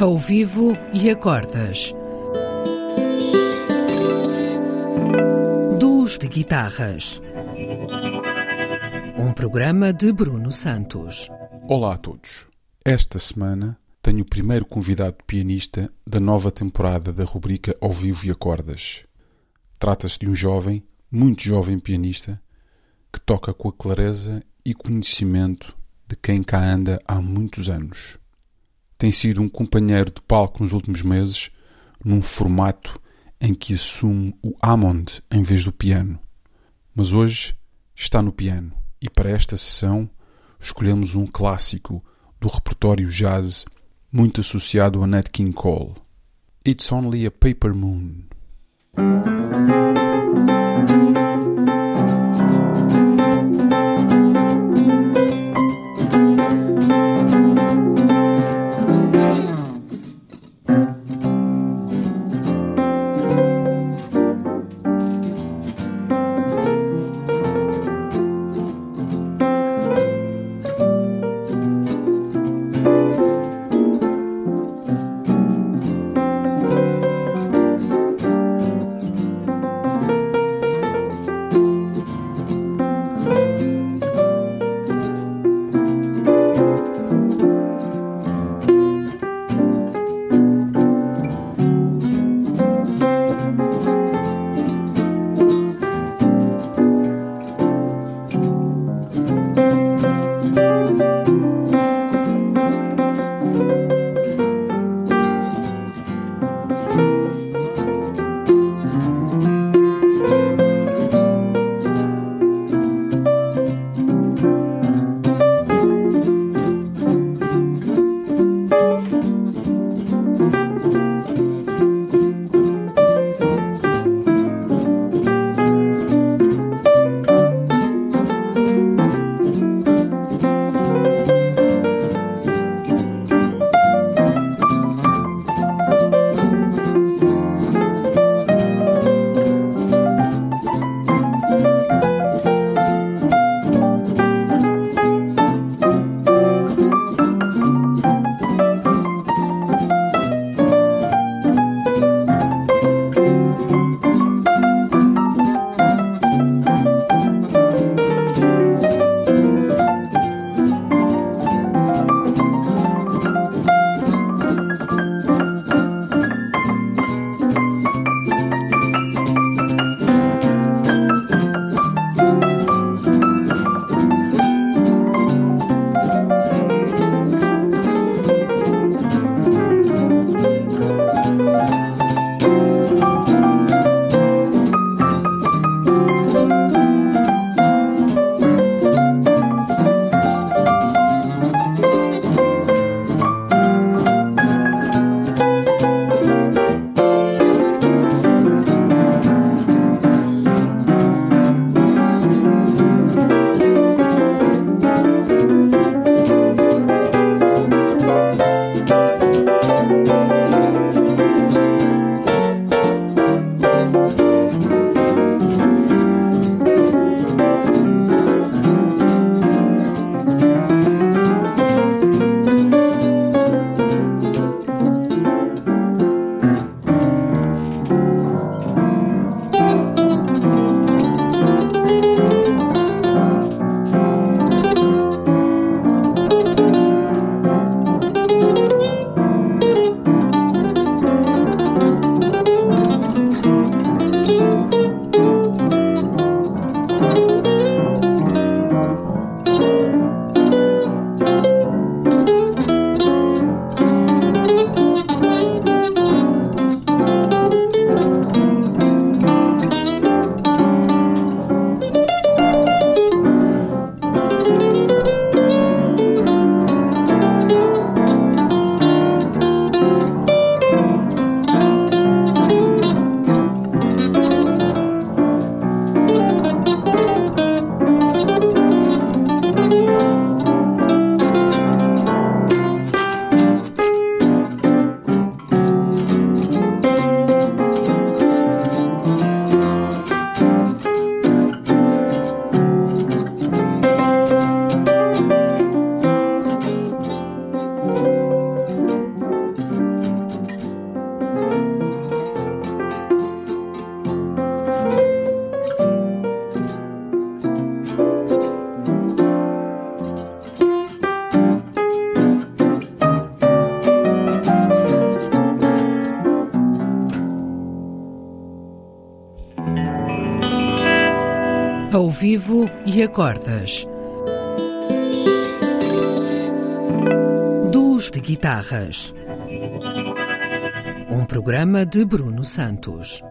Ao vivo e acordas. Duos de guitarras. Um programa de Bruno Santos. Olá a todos. Esta semana tenho o primeiro convidado pianista da nova temporada da rubrica Ao Vivo e Acordas. Trata-se de um jovem, muito jovem pianista, que toca com a clareza e conhecimento de quem cá anda há muitos anos. Tem sido um companheiro de palco nos últimos meses, num formato em que assume o Hammond em vez do piano. Mas hoje está no piano e para esta sessão escolhemos um clássico do repertório jazz muito associado a Nat King Cole. It's Only a Paper Moon. Ao vivo e a cordas. Duos de guitarras. Um programa de Bruno Santos.